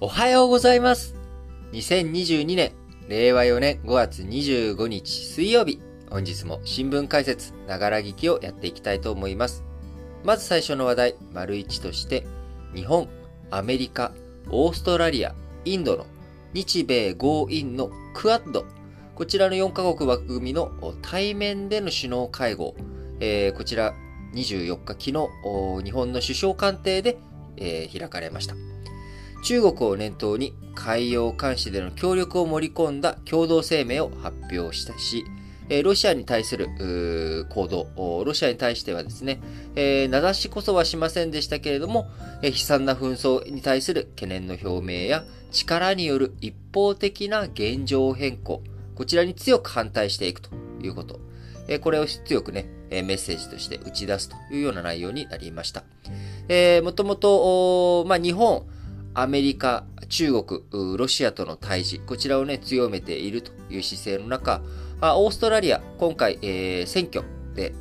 おはようございます。2022年、令和4年5月25日水曜日、本日も新聞解説、ながら聞きをやっていきたいと思います。まず最初の話題、丸1として、日本、アメリカ、オーストラリア、インドの日米豪印のクアッド、こちらの4カ国枠組みの対面での首脳会合、えー、こちら24日、昨日、日本の首相官邸で、えー、開かれました。中国を念頭に海洋監視での協力を盛り込んだ共同声明を発表したし、ロシアに対する行動、ロシアに対してはですね、名指しこそはしませんでしたけれども、悲惨な紛争に対する懸念の表明や力による一方的な現状変更、こちらに強く反対していくということ。これを強くね、メッセージとして打ち出すというような内容になりました。もともと、まあ、日本、アメリカ、中国、ロシアとの対峙、こちらをね、強めているという姿勢の中、オーストラリア、今回、えー、選挙で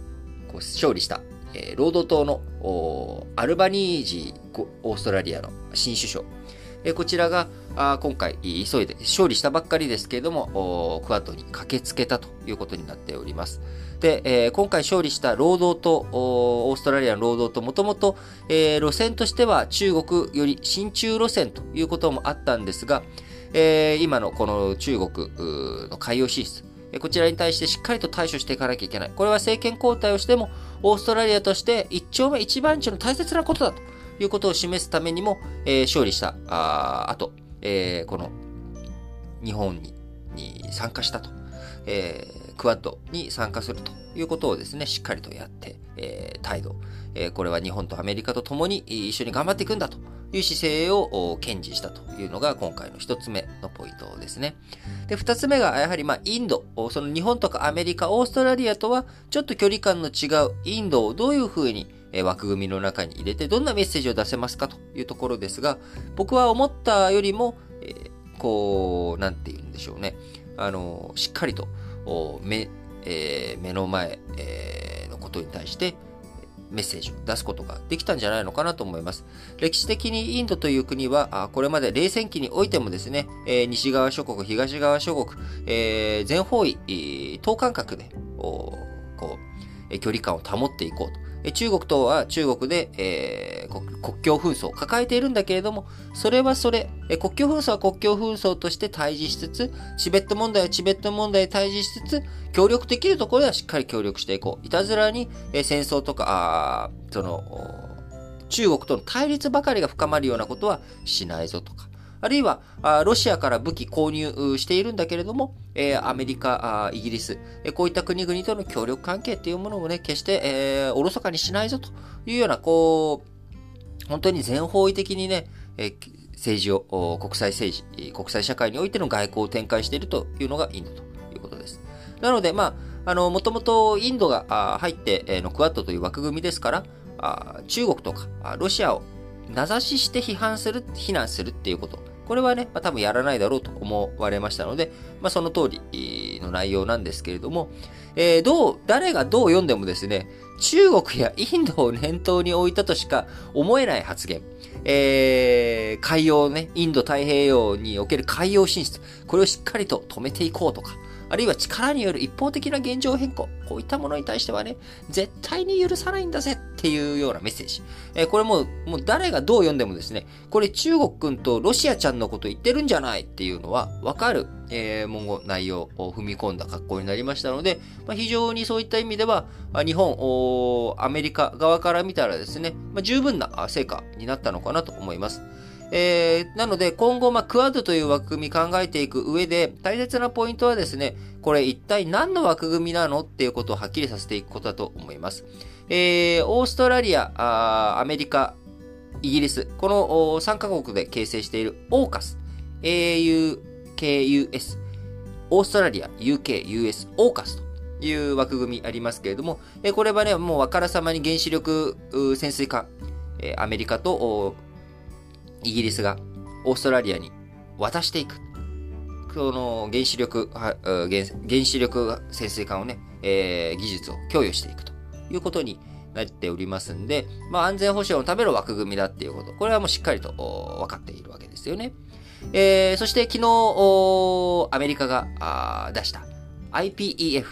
勝利した、えー、労働党のアルバニージー、オーストラリアの新首相、えー、こちらがあ今回急いで勝利したばっかりですけれども、クワッドに駆けつけたということになっております。で、えー、今回勝利した労働党、オーストラリアの労働党、もともと、えー、路線としては中国より親中路線ということもあったんですが、えー、今のこの中国の海洋進出、こちらに対してしっかりと対処していかなきゃいけない。これは政権交代をしても、オーストラリアとして一丁目一番地の大切なことだということを示すためにも、えー、勝利したあ後、えー、この日本にに参加したと。えー、クワッドに参加するということをですね、しっかりとやって、えー、態度、えー、これは日本とアメリカと共に一緒に頑張っていくんだという姿勢を堅持したというのが今回の一つ目のポイントですね。で、二つ目がやはりまあインド、その日本とかアメリカ、オーストラリアとはちょっと距離感の違うインドをどういうふうに枠組みの中に入れてどんなメッセージを出せますかというところですが、僕は思ったよりも、えー、こう、なんて言うんでしょうね。あの、しっかりと目、えー、目の前、えー、のことに対してメッセージを出すことができたんじゃないのかなと思います。歴史的にインドという国は、これまで冷戦期においてもですね、えー、西側諸国、東側諸国、えー、全方位、等間隔で、こう、距離感を保っていこうと。中国とは中国で、えー、国境紛争を抱えているんだけれども、それはそれ、国境紛争は国境紛争として対峙しつつ、チベット問題はチベット問題で対峙しつつ、協力できるところではしっかり協力していこう。いたずらに、え、戦争とか、あその、中国との対立ばかりが深まるようなことはしないぞとか。あるいは、ロシアから武器購入しているんだけれども、アメリカ、イギリス、こういった国々との協力関係っていうものもね、決して、おろそかにしないぞというような、こう、本当に全方位的にね、政治を、国際政治、国際社会においての外交を展開しているというのがインドということです。なので、まあ、あの、もともとインドが入ってのクワッドという枠組みですから、中国とかロシアを名指しして批判する、非難するっていうこと。これはね、まあ、多分やらないだろうと思われましたので、まあ、その通りの内容なんですけれども、えー、どう、誰がどう読んでもですね、中国やインドを念頭に置いたとしか思えない発言。えー、海洋ね、インド太平洋における海洋進出。これをしっかりと止めていこうとか。あるいは力による一方的な現状変更、こういったものに対してはね、絶対に許さないんだぜっていうようなメッセージ。えー、これもう、もう誰がどう読んでもですね、これ中国君とロシアちゃんのこと言ってるんじゃないっていうのはわかる、えー、文言、内容を踏み込んだ格好になりましたので、まあ、非常にそういった意味では、日本、アメリカ側から見たらですね、まあ、十分な成果になったのかなと思います。えー、なので今後、まあ、クアッドという枠組み考えていく上で大切なポイントはですね、これ一体何の枠組みなのっていうことをはっきりさせていくことだと思います。えー、オーストラリア、アメリカ、イギリス、この3カ国で形成している AUKUS、AUKUS、オーストラリア、UK、US、AUKUS という枠組みありますけれども、えこれはね、もうあからさまに原子力潜水艦、えアメリカとイギリスがオーストラリアに渡していく。この原子力、原子力潜水艦をね、えー、技術を供与していくと。いうことになっておりますんで、まあ、安全保障のための枠組みだっていうこと、これはもうしっかりと分かっているわけですよね。えー、そして昨日、アメリカが出した。IPEF、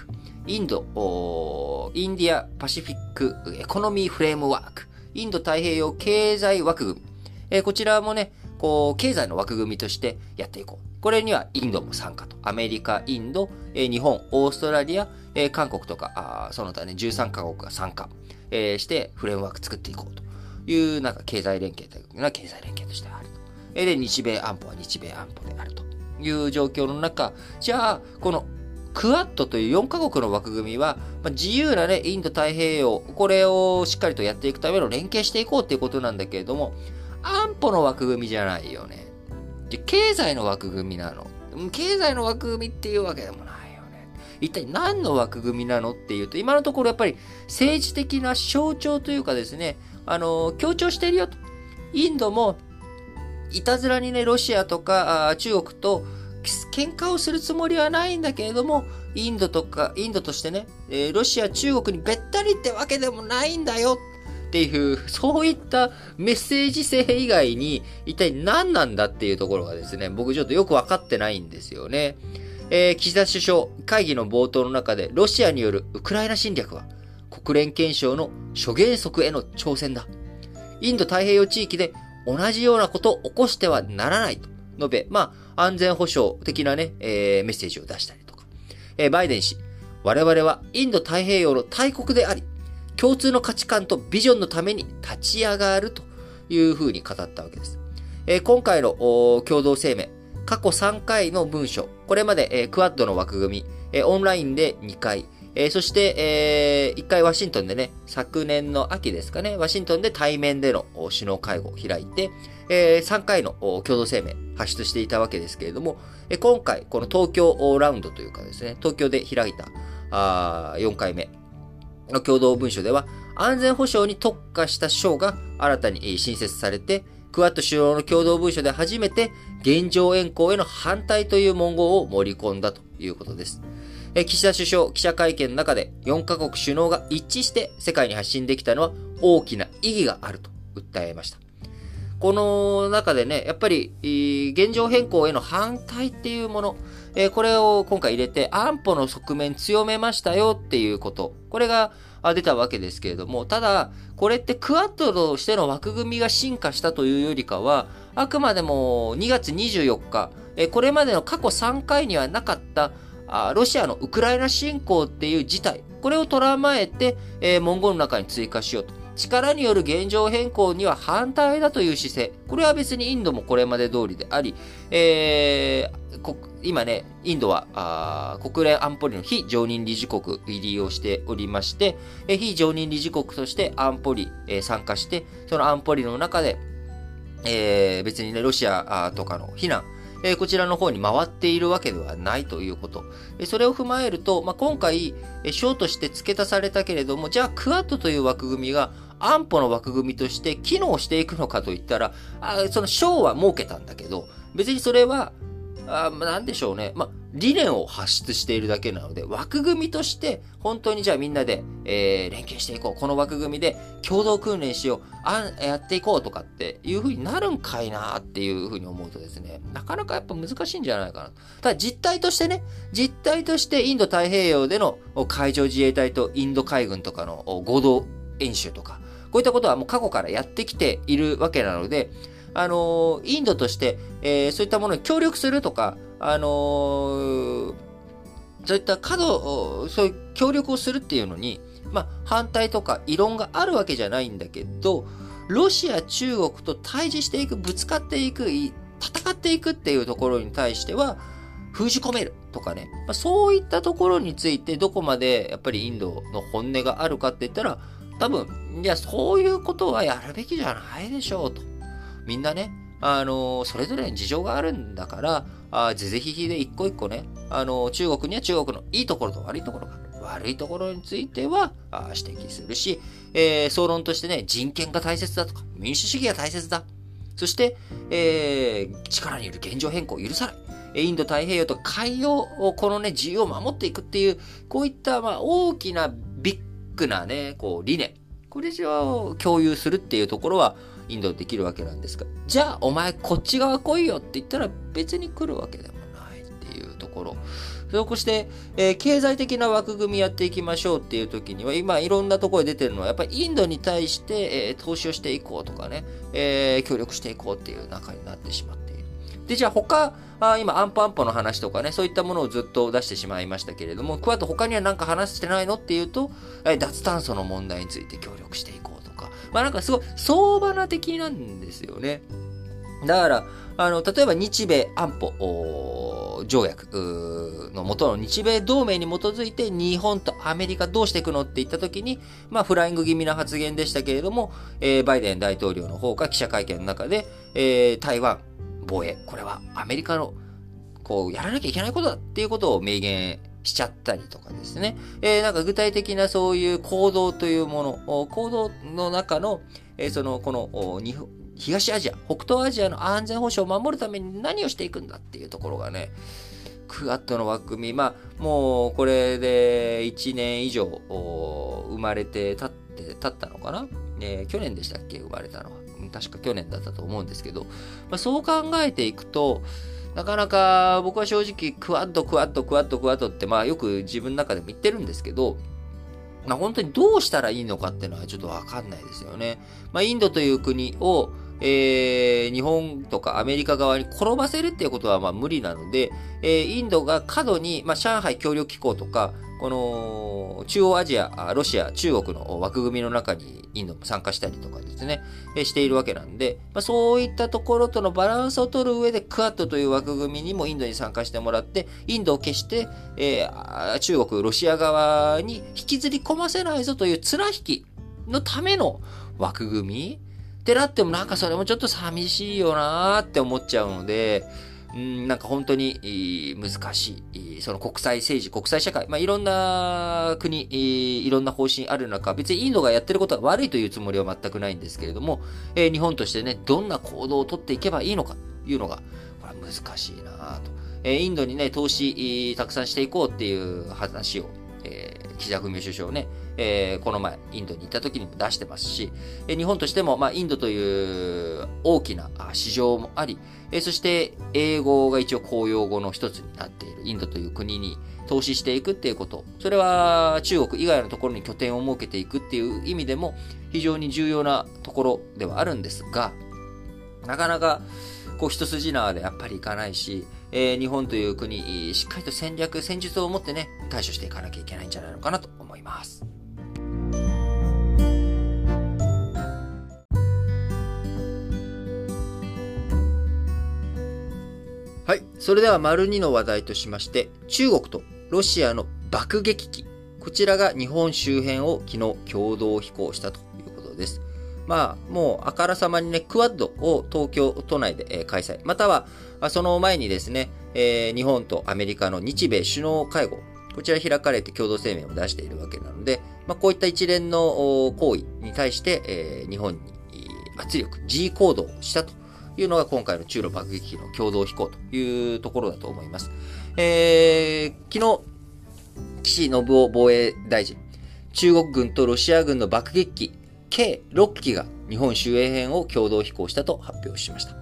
インド、 India Pacific Economy Framework、インド太平洋経済枠組み、えー、こちらもね、こう、経済の枠組みとしてやっていこう。これにはインドも参加と。アメリカ、インド、えー、日本、オーストラリア、えー、韓国とか、あその他ね、13カ国が参加、えー、してフレームワーク作っていこうという、なんか経済連携というのは経済連携としてあると。えー、で、日米安保は日米安保であるという状況の中、じゃあ、このクアッドという4カ国の枠組みは、まあ、自由なね、インド太平洋、これをしっかりとやっていくための連携していこうっていうことなんだけれども、安保の枠組みじゃないよね。経済の枠組みなの。経済の枠組みっていうわけでもないよね。一体何の枠組みなのっていうと、今のところやっぱり政治的な象徴というかですね、あの、強調してるよと。インドも、いたずらにね、ロシアとか中国と喧嘩をするつもりはないんだけれども、インドとか、インドとしてね、ロシア、中国にべったりってわけでもないんだよっていう、そういったメッセージ性以外に、一体何なんだっていうところがですね、僕ちょっとよくわかってないんですよね。えー、岸田首相、会議の冒頭の中で、ロシアによるウクライナ侵略は、国連憲章の諸原則への挑戦だ。インド太平洋地域で同じようなことを起こしてはならないと述べ、まあ、安全保障的なね、えー、メッセージを出したりとか。えー、バイデン氏、我々はインド太平洋の大国であり、共通の価値観とビジョンのために立ち上がるというふうに語ったわけです。えー、今回の共同声明、過去3回の文書、これまで、えー、クワッドの枠組み、えー、オンラインで2回、えー、そして、えー、1回ワシントンでね、昨年の秋ですかね、ワシントンで対面での首脳会合を開いて、えー、3回の共同声明発出していたわけですけれども、えー、今回、この東京ラウンドというかですね、東京で開いたあ4回目、の共同文書では、安全保障に特化した省が新たに新設されて、クワッド首脳の共同文書で初めて現状変更への反対という文言を盛り込んだということです。岸田首相記者会見の中で4カ国首脳が一致して世界に発信できたのは大きな意義があると訴えました。この中でね、やっぱり現状変更への反対っていうもの、えー、これを今回入れて安保の側面強めましたよっていうこと。これが出たわけですけれども、ただ、これってクアッドとしての枠組みが進化したというよりかは、あくまでも2月24日、え、これまでの過去3回にはなかったあロシアのウクライナ侵攻っていう事態、これを捉まえて、え、文言の中に追加しようと。力による現状変更には反対だという姿勢。これは別にインドもこれまで通りであり、えー、今ね、インドは国連安保理の非常任理事国入りをしておりまして、え非常任理事国として安保理、えー、参加して、その安保理の中で、えー、別にね、ロシアとかの非難、えこちらの方に回っているわけではないということ。それを踏まえると、まあ、今回、え章として付け足されたけれども、じゃあクアッドという枠組みが安保の枠組みとして機能していくのかといったら、あその章は設けたんだけど、別にそれは、あなんでしょうね。まあ、理念を発出しているだけなので、枠組みとして、本当にじゃあみんなで、えー、連携していこう。この枠組みで共同訓練しよう。あやっていこうとかっていう風になるんかいなっていう風に思うとですね、なかなかやっぱ難しいんじゃないかな。ただ実態としてね、実態としてインド太平洋での海上自衛隊とインド海軍とかの合同演習とか、こういったことはもう過去からやってきているわけなので、あのインドとして、えー、そういったものに協力するとか、あのー、そういった過度、そういう協力をするっていうのに、まあ、反対とか異論があるわけじゃないんだけど、ロシア、中国と対峙していく、ぶつかっていく、戦っていくっていうところに対しては、封じ込めるとかね、まあ、そういったところについてどこまでやっぱりインドの本音があるかって言ったら、多分、いや、そういうことはやるべきじゃないでしょうと。みんなね、あのそれぞれに事情があるんだから、あぜぜひひで一個一個ね、あの中国には中国のいいところと悪いところがある。悪いところについては指摘するし、えー、総論としてね、人権が大切だとか、民主主義が大切だ。そして、えー、力による現状変更を許さない。インド太平洋と海洋を、このね、自由を守っていくっていう、こういった、まあ、大きなッグなね、こう、理念。これを共有するっていうところはインドできるわけなんですが、じゃあお前こっち側来いよって言ったら別に来るわけでもないっていうところ。そして、えー、経済的な枠組みやっていきましょうっていう時には、今いろんなところで出てるのは、やっぱりインドに対して、えー、投資をしていこうとかね、えー、協力していこうっていう中になってしまっている。で、じゃあ他、あ今、アンポアンポの話とかね、そういったものをずっと出してしまいましたけれども、クワッド他には何か話してないのっていうと、え脱炭素の問題について協力していこうとか、まあなんかすごい相場な的なんですよね。だから、あの、例えば日米安保条約の元の日米同盟に基づいて日本とアメリカどうしていくのって言った時に、まあフライング気味な発言でしたけれども、えー、バイデン大統領の方が記者会見の中で、えー、台湾、防衛、これはアメリカの、こう、やらなきゃいけないことだっていうことを明言しちゃったりとかですね。えー、なんか具体的なそういう行動というもの、行動の中の、えー、その、この、東アジア、北東アジアの安全保障を守るために何をしていくんだっていうところがね、クアッドの枠組み、まあ、もうこれで1年以上生まれて経って、経ったのかな、えー、去年でしたっけ？生まれたのは。確か去年だったと思うんですけど、まあ、そう考えていくと、なかなか僕は正直クワッド、クワッド、クワッド、クワッドって、まあよく自分の中でも言ってるんですけど、まあ本当にどうしたらいいのかっていうのはちょっとわかんないですよね。まあインドという国を、えー、日本とかアメリカ側に転ばせるっていうことはまあ無理なので、えー、インドが過度に、まあ、上海協力機構とか、この中央アジア、ロシア、中国の枠組みの中にインドも参加したりとかですね、しているわけなんで、まあ、そういったところとのバランスを取る上でクアッドという枠組みにもインドに参加してもらって、インドを決して、えー、中国、ロシア側に引きずり込ませないぞという綱引きのための枠組みってなってもなんかそれもちょっと寂しいよなーって思っちゃうので、うん、なんか本当に難しい。その国際政治、国際社会、まあ、いろんな国、いろんな方針ある中、別にインドがやってることは悪いというつもりは全くないんですけれども、えー、日本としてね、どんな行動をとっていけばいいのかというのが、これは難しいなと。えー、インドにね、投資、たくさんしていこうっていう話を、えー、岸田文雄首相ね、えー、この前、インドに行った時にも出してますし、え、日本としても、まあ、インドという大きな市場もあり、え、そして英語が一応公用語の一つになっているインドという国に投資していくっていうこと、それは中国以外のところに拠点を設けていくっていう意味でも非常に重要なところではあるんですが、なかなかこう一筋縄でやっぱりいかないし、えー、日本という国、しっかりと戦略、戦術を持ってね、対処していかなきゃいけないんじゃないのかなと思います。はい。それでは、丸2の話題としまして、中国とロシアの爆撃機。こちらが日本周辺を昨日共同飛行したということです。まあ、もうあからさまにね、クワッドを東京都内で開催。または、その前にですね、えー、日本とアメリカの日米首脳会合。こちら開かれて共同声明を出しているわけなので、まあ、こういった一連の行為に対して、えー、日本に圧力、G 行動をしたというのが今回の中ロ爆撃機の共同飛行というところだと思います。えー、昨日、岸信夫防衛大臣、中国軍とロシア軍の爆撃機計6機が日本周辺編を共同飛行したと発表しました。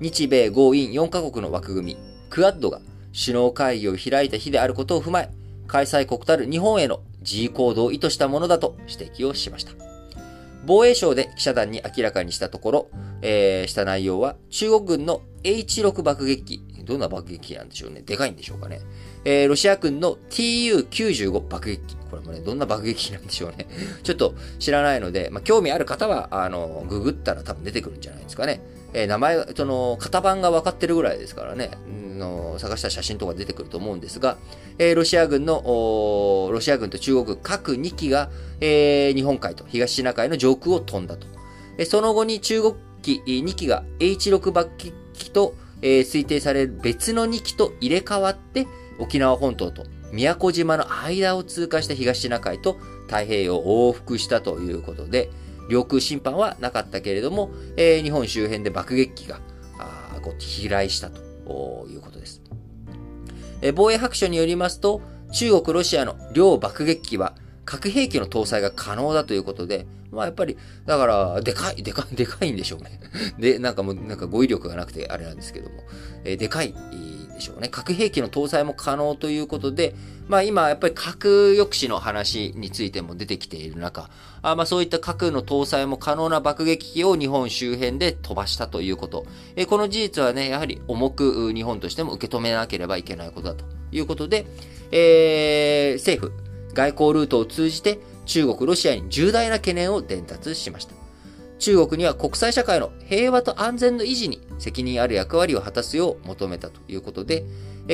日米豪印4カ国の枠組み、クアッドが首脳会議を開いた日であることを踏まえ、開催国たる日本への G 行動を意図したものだと指摘をしました。防衛省で記者団に明らかにしたところ、えー、した内容は、中国軍の H6 爆撃機、どんな爆撃機なんでしょうね。でかいんでしょうかね。えー、ロシア軍の TU95 爆撃機。これもね、どんな爆撃機なんでしょうね。ちょっと知らないので、まあ、興味ある方は、あの、ググったら多分出てくるんじゃないですかね。えー、名前、その、型番が分かってるぐらいですからね、の探した写真とか出てくると思うんですが、えー、ロシア軍の、ロシア軍と中国軍各2機が、えー、日本海と東シナ海の上空を飛んだと。えー、その後に中国機2機が H6 爆撃機と、えー、推定される別の2機と入れ替わって、沖縄本島と宮古島の間を通過した東シナ海と太平洋を往復したということで、領空侵犯はなかったけれども、えー、日本周辺で爆撃機があ飛来したということです。えー、防衛白書によりますと、中国、ロシアの両爆撃機は核兵器の搭載が可能だということで、まあやっぱり、だから、でかい、でかい、でかいんでしょうね。で、なんかもう、なんか語彙力がなくてあれなんですけども、えー、でかいしょうね。核兵器の搭載も可能ということで、まあ今やっぱり核抑止の話についても出てきている中、あまあそういった核の搭載も可能な爆撃機を日本周辺で飛ばしたということ。え、この事実はね、やはり重く日本としても受け止めなければいけないことだということで、えー、政府、外交ルートを通じて中国、ロシアに重大な懸念を伝達しました。中国には国際社会の平和と安全の維持に責任ある役割を果たすよう求めたということで、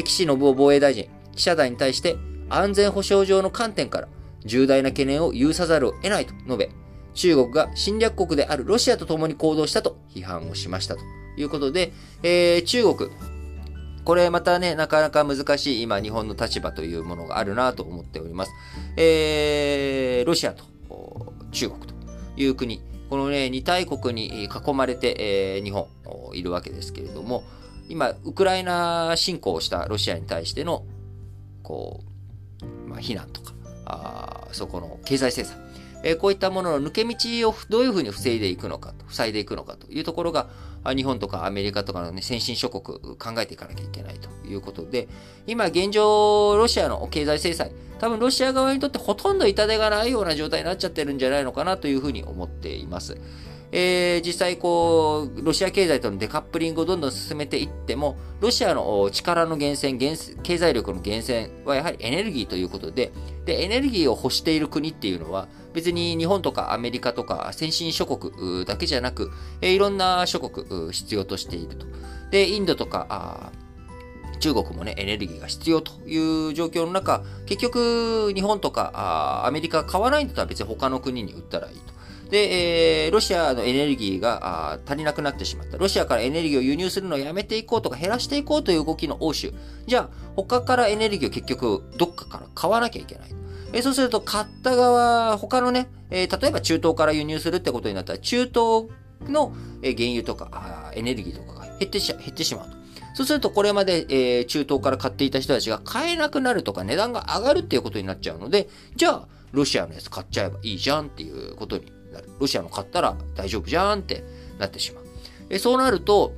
岸信夫防衛大臣、記者団に対して安全保障上の観点から重大な懸念を有さざるを得ないと述べ、中国が侵略国であるロシアと共に行動したと批判をしましたということで、えー、中国、これまたね、なかなか難しい今日本の立場というものがあるなと思っております。えー、ロシアと中国という国、このね、二大国に囲まれて、えー、日本いるわけですけれども、今、ウクライナ侵攻したロシアに対しての、こう、まあ、非難とか、あそこの経済制裁、えー、こういったものの抜け道をどういうふうに防いでいくのかと、塞いでいくのかというところが、日本とかアメリカとかの、ね、先進諸国考えていかなきゃいけないということで、今現状、ロシアの経済制裁、多分ロシア側にとってほとんど痛手がないような状態になっちゃってるんじゃないのかなというふうに思っています。えー、実際こう、ロシア経済とのデカップリングをどんどん進めていっても、ロシアの力の源泉、経済力の源泉はやはりエネルギーということで、で、エネルギーを欲している国っていうのは、別に日本とかアメリカとか先進諸国だけじゃなく、え、いろんな諸国必要としていると。で、インドとか、中国もね、エネルギーが必要という状況の中、結局、日本とかアメリカ買わないんだったら別に他の国に売ったらいいと。で、えー、ロシアのエネルギーが足りなくなってしまった。ロシアからエネルギーを輸入するのをやめていこうとか減らしていこうという動きの欧州。じゃあ、他からエネルギーを結局どっかから買わなきゃいけない。えー、そうすると、買った側、他のね、えー、例えば中東から輸入するってことになったら、中東の原油とかエネルギーとかが減ってし減ってしまうと。そうすると、これまで、えー、中東から買っていた人たちが買えなくなるとか値段が上がるっていうことになっちゃうので、じゃあ、ロシアのやつ買っちゃえばいいじゃんっていうことに。ロシアの買ったら大丈夫じゃんってなってしまう。えそうなると、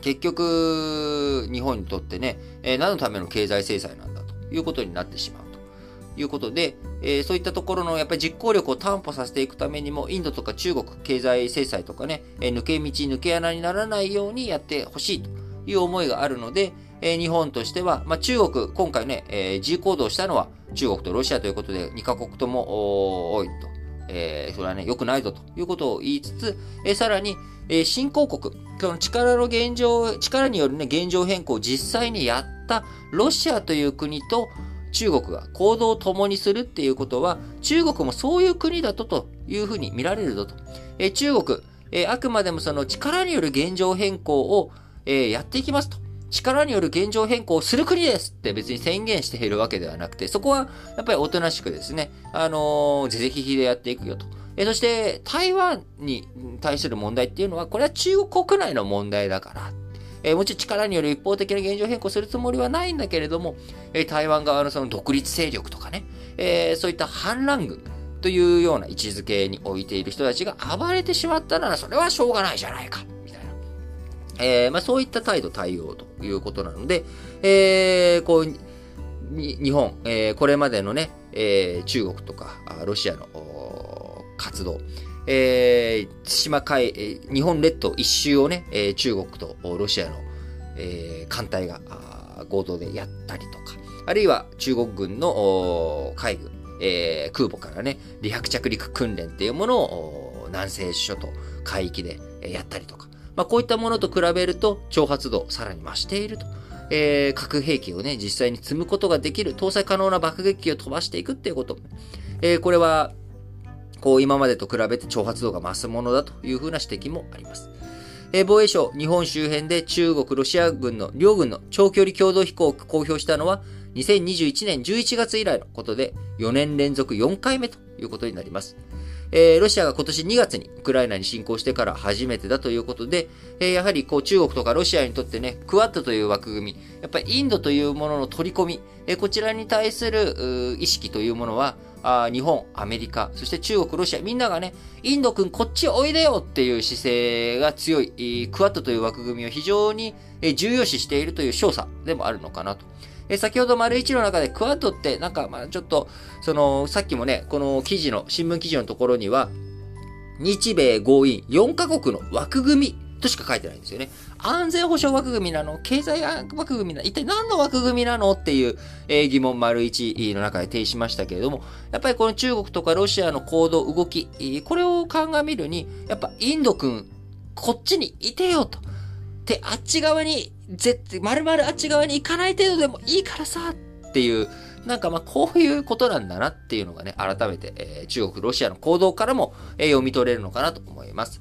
結局、日本にとってね、え何のための経済制裁なんだということになってしまうということで、え、そういったところのやっぱり実行力を担保させていくためにも、インドとか中国経済制裁とかね、え、抜け道、抜け穴にならないようにやってほしいという思いがあるので、え、日本としては、まあ、中国、今回ね、えー、G 行動したのは中国とロシアということで、2カ国とも多いと。えー、それはね、良くないぞということを言いつつ、えー、さらに、えー、新興国、この力の現状、力によるね、現状変更を実際にやったロシアという国と中国が行動を共にするっていうことは、中国もそういう国だとというふうに見られるぞと。えー、中国、えー、あくまでもその力による現状変更を、えー、やっていきますと。力による現状変更をする国ですって別に宣言しているわけではなくて、そこはやっぱりおとなしくですね、あのー、是々非でやっていくよと。えそして、台湾に対する問題っていうのは、これは中国国内の問題だから。えもちろん力による一方的な現状変更するつもりはないんだけれども、え台湾側のその独立勢力とかね、えー、そういった反乱軍というような位置づけに置いている人たちが暴れてしまったなら、それはしょうがないじゃないか。えー、まあ、そういった態度対応ということなので、えー、こう、日本、えー、これまでのね、えー、中国とかロシアの活動、えー、対馬海、えー、日本列島一周をね、えー、中国とロシアの、えー、艦隊が合同でやったりとか、あるいは中国軍の海軍、えー、空母からね、離白着陸訓練っていうものを南西諸島海域でやったりとか、まあ、こういったものと比べると、挑発度さらに増していると。えー、核兵器をね、実際に積むことができる、搭載可能な爆撃機を飛ばしていくっていうこと。えー、これは、こう今までと比べて挑発度が増すものだというふうな指摘もあります。え、防衛省、日本周辺で中国、ロシア軍の両軍の長距離共同飛行を公表したのは、2021年11月以来のことで、4年連続4回目ということになります。えー、ロシアが今年2月にウクライナに侵攻してから初めてだということで、えー、やはりこう中国とかロシアにとってね、クワッドという枠組み、やっぱりインドというものの取り込み、えー、こちらに対する意識というものは、あ日本、アメリカ、そして中国、ロシア、みんながね、インド君こっちおいでよっていう姿勢が強い、クワッドという枠組みを非常に重要視しているという証左でもあるのかなと。え先ほど丸一の中でクワッドってなんかまあちょっと、その、さっきもね、この記事の、新聞記事のところには、日米豪印4カ国の枠組みとしか書いてないんですよね。安全保障枠組みなの？経済枠組みなの？一体何の枠組みなの？っていう、え疑問丸一の中で提示しましたけれども、やっぱりこの中国とかロシアの行動、動き、これを鑑みるに、やっぱインド君、こっちにいてよと。で、あっち側に、絶対まるまるあっち側に行かない程度でもいいからさ、っていう、なんかまあこういうことなんだなっていうのがね、改めて、えー、中国、ロシアの行動からも、えー、読み取れるのかなと思います。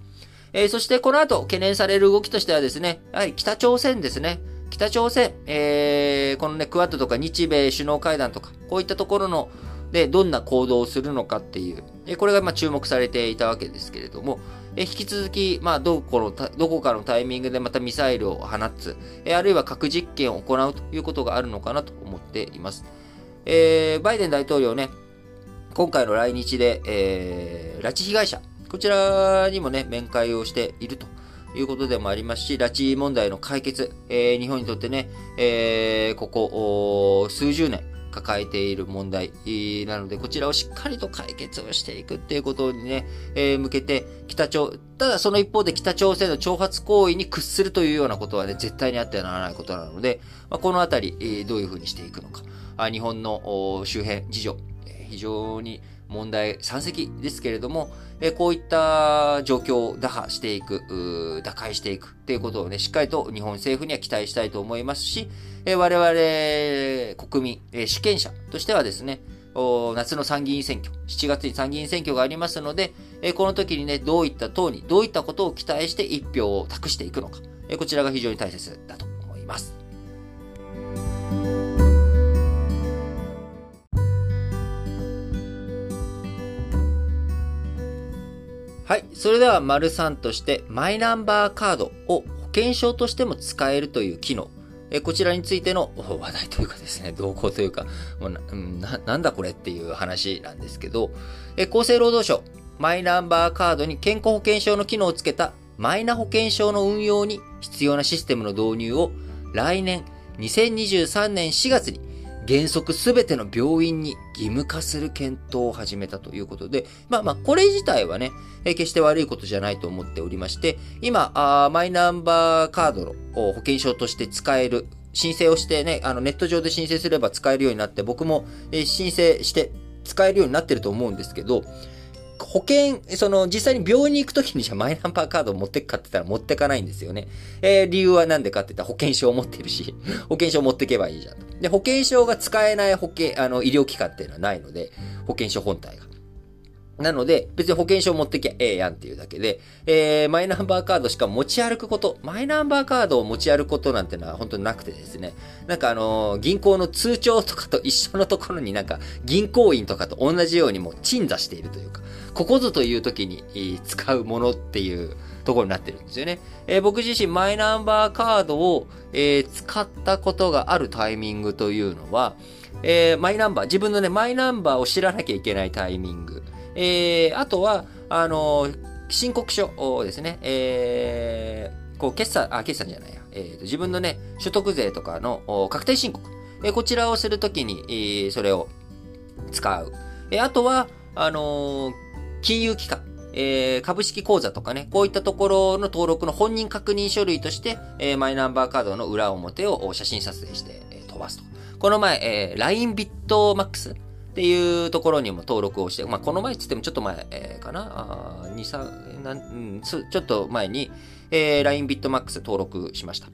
えー、そしてこの後懸念される動きとしてはですね、やはり北朝鮮ですね。北朝鮮、えー、このね、クワッドとか日米首脳会談とか、こういったところの、で、どんな行動をするのかっていう、えこれがまあ注目されていたわけですけれども、え引き続き、まあ、どこの、どこかのタイミングでまたミサイルを放つ、えあるいは核実験を行うということがあるのかなと思っています。えー、バイデン大統領ね、今回の来日で、えー、拉致被害者、こちらにもね、面会をしているということでもありますし、拉致問題の解決、えー、日本にとってね、えー、ここ数十年。抱えている問題なので、こちらをしっかりと解決をしていくっていうことにね、えー、向けて、北朝、ただその一方で北朝鮮の挑発行為に屈するというようなことはね、絶対にあってはならないことなので、まあ、このあたり、えー、どういうふうにしていくのか。あ日本の周辺事情、えー、非常に問題山積ですけれども、えこういった状況を打破していく、打開していくっていうことをね、しっかりと日本政府には期待したいと思いますし、え我々国民、え主権者としてはですね、夏の参議院選挙、7月に参議院選挙がありますので、えこの時にね、どういった党に、どういったことを期待して一票を託していくのか、えこちらが非常に大切だと思います。はい。それでは、丸3として、マイナンバーカードを保険証としても使えるという機能。えこちらについての話題というかですね、動向というか、もうななんだこれっていう話なんですけど、え厚生労働省、マイナンバーカードに健康保険証の機能をつけたマイナ保険証の運用に必要なシステムの導入を来年2023年4月に原則すべての病院に義務化する検討を始めたということで、まあまあ、これ自体はね、え決して悪いことじゃないと思っておりまして、今、あマイナンバーカードの保険証として使える、申請をしてね、あのネット上で申請すれば使えるようになって、僕も、え申請して使えるようになってると思うんですけど、保険、その、実際に病院に行くときにじゃマイナンバーカードを持ってくかって言ったら持ってかないんですよね。えー、理由はなんでかって言ったら保険証を持ってるし、保険証を持ってけばいいじゃん。で、保険証が使えない保険、あの、医療機関っていうのはないので、保険証本体が。なので、別に保険証持ってきゃええやんっていうだけで、えー、マイナンバーカードしか持ち歩くこと、マイナンバーカードを持ち歩くことなんてのは本当になくてですね、なんかあのー、銀行の通帳とかと一緒のところになんか銀行員とかと同じようにもう鎮座しているというか、ここぞという時に使うものっていうところになってるんですよね。えー、僕自身マイナンバーカードを、えー、使ったことがあるタイミングというのは、えー、マイナンバー、自分のね、マイナンバーを知らなきゃいけないタイミング。えー、あとは、あの申告書をですね。えー、こう、決算、あ、決算じゃないや。えー、自分のね、所得税とかの確定申告。えー、こちらをするときに、えー、それを使う。えー、あとは、あのー、金融機関。えー、株式口座とかね、こういったところの登録の本人確認書類として、えー、マイナンバーカードの裏表を写真撮影して、えー、飛ばすと。この前、えー、LINE ビットマックスっていうところにも登録をして、まあ、この前って言ってもちょっと前、えー、かな？あ ?2、3、なん、うん、ちょっと前に、えー、LINE ビットマックス登録しました。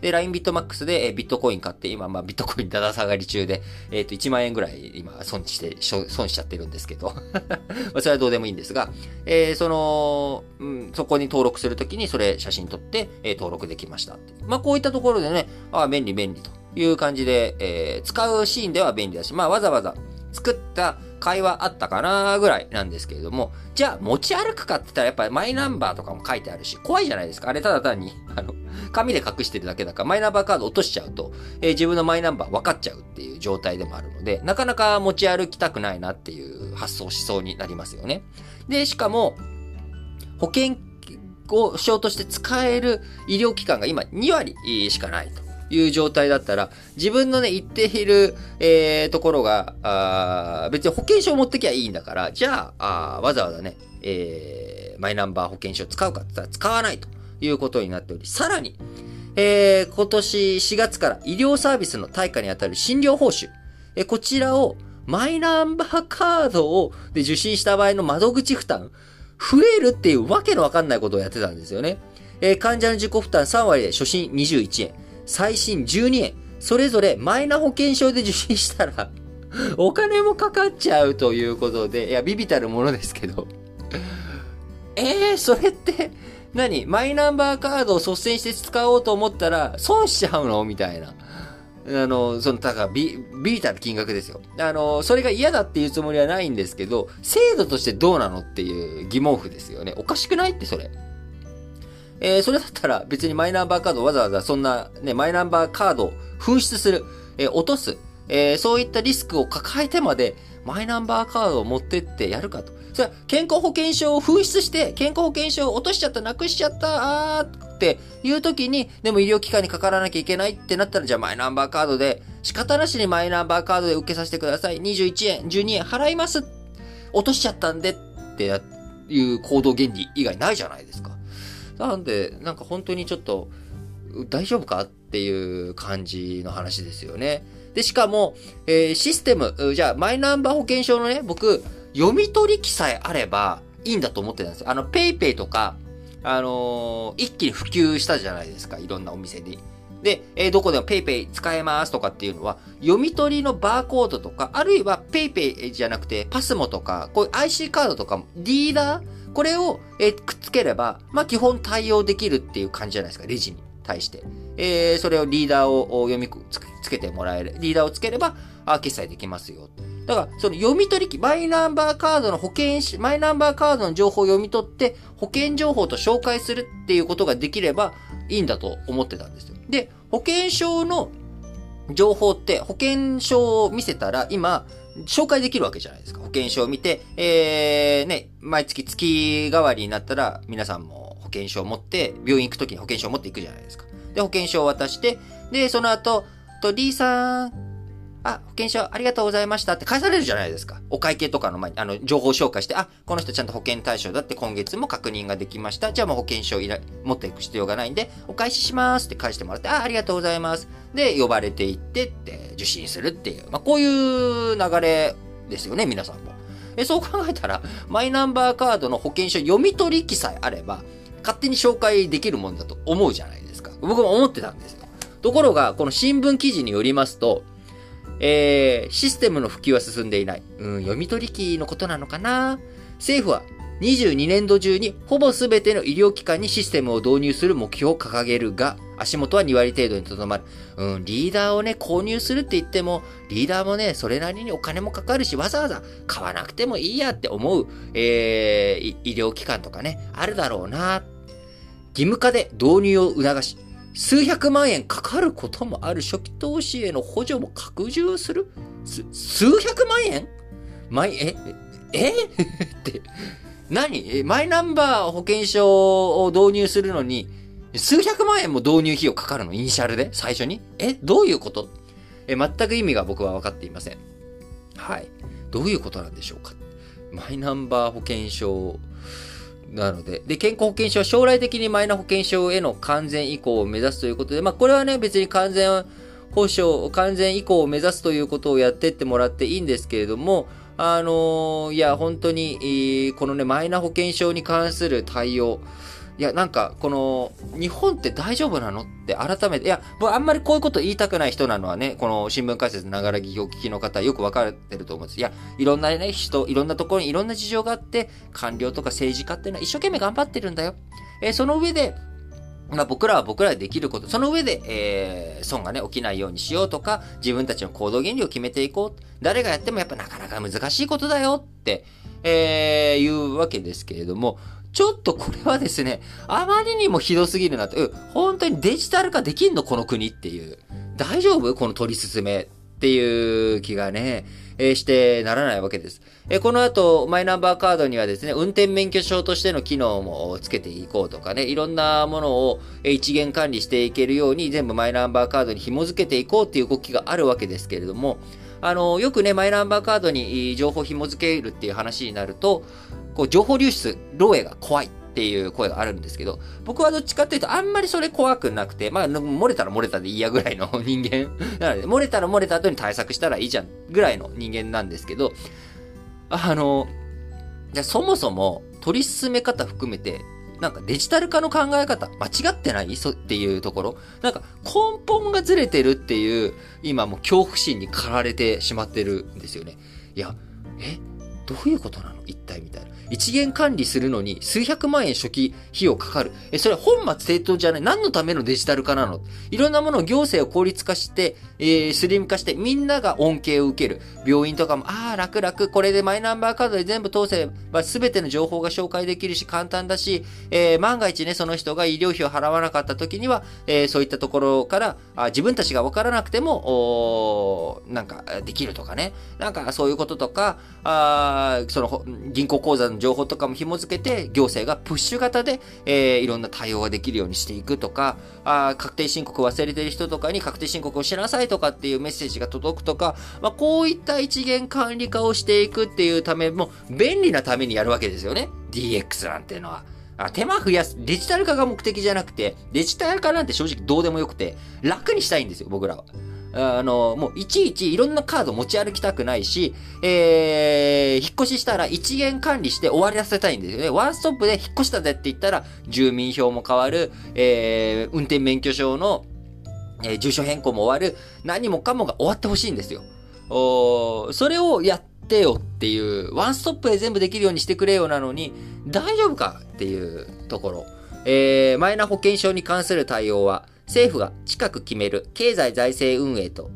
で、LINE ビットマックスで、えー、ビットコイン買って、今、まあ、ビットコインだだ下がり中で、えっ、ー、と、1万円ぐらい今、損して、損しちゃってるんですけど ま、それはどうでもいいんですが、えー、その、うん、そこに登録するときに、それ写真撮って、えー、登録できましたまあ、こういったところでね、ああ、便利便利という感じで、えー、使うシーンでは便利だし、まあ、わざわざ、作った会話あったかなぐらいなんですけれども、じゃあ持ち歩くかって言ったらやっぱりマイナンバーとかも書いてあるし、怖いじゃないですか。あれただ単に、あの、紙で隠してるだけだから、マイナンバーカード落としちゃうと、えー、自分のマイナンバー分かっちゃうっていう状態でもあるので、なかなか持ち歩きたくないなっていう発想しそうになりますよね。で、しかも、保険を証として使える医療機関が今2割しかないと。いう状態だったら、自分のね、言っている、えー、ところが、あ別に保険証持ってきゃいいんだから、じゃあ、あわざわざね、えー、マイナンバー保険証使うかって言ったら使わないということになっており、さらに、えー、今年4月から医療サービスの対価にあたる診療報酬、えー、こちらをマイナンバーカードをで受診した場合の窓口負担、増えるっていうわけのわかんないことをやってたんですよね。えー、患者の自己負担3割で初診21円、最新12円、それぞれマイナ保険証で受診したら お金もかかっちゃうということで、いや、ビビたるものですけどえー、それって、何？マイナンバーカードを率先して使おうと思ったら、損しちゃうの？みたいな。あの、その、だからビ、ビビたる金額ですよ。あの、それが嫌だっていうつもりはないんですけど、制度としてどうなのっていう疑問符ですよね。おかしくないってそれ。えー、それだったら別にマイナンバーカードわざわざそんなね、マイナンバーカードを紛失する、えー、落とす、えー、そういったリスクを抱えてまで、マイナンバーカードを持ってってやるかと。それは健康保険証を紛失して、健康保険証を落としちゃった、なくしちゃった、あーっていう時に、でも医療機関にかからなきゃいけないってなったら、じゃあマイナンバーカードで、仕方なしにマイナンバーカードで受けさせてください。21円、12円払います。落としちゃったんでっていう行動原理以外ないじゃないですか。なんで、なんか本当にちょっと、大丈夫かっていう感じの話ですよね。で、しかも、えー、システム、じゃあ、マイナンバー保険証のね、僕、読み取り機さえあればいいんだと思ってたんですよ。あの、 PayPay とか、あのー、一気に普及したじゃないですか、いろんなお店に。で、えー、どこでも PayPay 使えますとかっていうのは、読み取りのバーコードとか、あるいは PayPay じゃなくて、 PASMO とか、こういう IC カードとか、リーダーこれを、えー、くっつければ、まあ、基本対応できるっていう感じじゃないですか、レジに対して。えー、それをリーダーを読みつけてもらえる。リーダーをつければ、あ、決済できますよ。だから、その読み取り機、マイナンバーカードの保険し、マイナンバーカードの情報を読み取って、保険情報と紹介するっていうことができればいいんだと思ってたんですよ。で、保険証の情報って保険証を見せたら今、紹介できるわけじゃないですか。保険証を見て、えー、ね、毎月月替わりになったら皆さんも保険証を持って、病院行くときに保険証を持って行くじゃないですか。で、保険証を渡して、で、その後、と、D さん、あ、保険証ありがとうございましたって返されるじゃないですか。お会計とかの前に、あの、情報紹介して、あ、この人ちゃんと保険対象だって今月も確認ができました。じゃあもう保険証いら持っていく必要がないんで、お返ししますって返してもらって、あ、ありがとうございます。で、呼ばれていってって受診するっていう、まあ、こういう流れですよね、皆さんも。え、そう考えたら、マイナンバーカードの保険証読み取り機さえあれば、勝手に紹介できるもんだと思うじゃないですか。僕も思ってたんですよ。ところが、この新聞記事によりますと、えー、システムの普及は進んでいない。うん、読み取り機のことなのかな？政府は22年度中にほぼ全ての医療機関にシステムを導入する目標を掲げるが、足元は2割程度にとどまる。うん、リーダーをね、購入するって言っても、リーダーもね、それなりにお金もかかるし、わざわざ買わなくてもいいやって思う、えー、医療機関とかね、あるだろうな。義務化で導入を促し、数百万円かかることもある初期投資への補助も拡充する？数百万円？マイ、え、え って、何？マイナンバー保険証を導入するのに、数百万円も導入費用かかるの？イニシャルで？最初に？えどういうこと？え全く意味が僕は分かっていません。はい。どういうことなんでしょうか？マイナンバー保険証なので、で、健康保険証は将来的にマイナ保険証への完全移行を目指すということで、まあ、これはね、別に完全保障、完全移行を目指すということをやってってもらっていいんですけれども、あのー、いや、本当に、このね、マイナ保険証に関する対応、いや、なんか、この、日本って大丈夫なの？って改めて、いや、僕あんまりこういうこと言いたくない人なのはね、この新聞解説ながら聞きお聞きの方よくわかってると思うんです。いや、いろんなね、人、いろんなところにいろんな事情があって、官僚とか政治家っていうのは一生懸命頑張ってるんだよ。えー、その上で、まあ、僕らは僕らでできること、その上で、えー、損がね、起きないようにしようとか、自分たちの行動原理を決めていこう。誰がやってもやっぱなかなか難しいことだよって、えー、いうわけですけれども、ちょっとこれはですね、あまりにもひどすぎるなと。うん、本当にデジタル化できんのこの国っていう。大丈夫？この取り進めっていう気がね、えー、してならないわけです。えー、この後、マイナンバーカードにはですね、運転免許証としての機能もつけていこうとかね、いろんなものを一元管理していけるように全部マイナンバーカードに紐付けていこうっていう動きがあるわけですけれども、あの、よくね、マイナンバーカードに情報紐付けるっていう話になると、こう、情報流出、漏洩が怖いっていう声があるんですけど、僕はどっちかっていうと、あんまりそれ怖くなくて、まあ、漏れたら漏れたでいいやぐらいの 人間。なので、漏れたら漏れた後に対策したらいいじゃんぐらいの人間なんですけど、あの、じゃそもそも取り進め方含めて、なんかデジタル化の考え方、間違ってない？そっていうところ、なんか根本がずれてるっていう、今もう恐怖心に駆られてしまってるんですよね。いや、え？どういうことなの？一体みたいな。一元管理するのに数百万円初期費用かかる。え、それ本末正当じゃない？何のためのデジタル化なの？いろんなものを行政を効率化して、えー、スリム化してみんなが恩恵を受ける。病院とかも、ああ、楽々、これでマイナンバーカードで全部通せば全ての情報が紹介できるし簡単だし、えー、万が一ね、その人が医療費を払わなかった時には、えー、そういったところからあ自分たちが分からなくても、おなんかできるとかね。なんかそういうこととか、あその銀行口座の情報とかも紐付けて、行政がプッシュ型で、えー、いろんな対応ができるようにしていくとか、あ確定申告忘れてる人とかに確定申告をしなさいとかっていうメッセージが届くとか、まあ、こういった一元管理化をしていくっていうためも、便利なためにやるわけですよね。DX なんていうのは。あ手間増やす、デジタル化が目的じゃなくて、デジタル化なんて正直どうでもよくて、楽にしたいんですよ、僕らは。あの、もういちいちいろんなカード持ち歩きたくないし、えー、引っ越ししたら一元管理して終わりらせたいんですよね。ワンストップで引っ越したぜって言ったら、住民票も変わる、えー、運転免許証の、えー、住所変更も終わる、何もかもが終わってほしいんですよ。おそれをやってよっていう、ワンストップで全部できるようにしてくれよなのに、大丈夫かっていうところ。えー、マイナ保険証に関する対応は、政府が近く決める経済財政運営と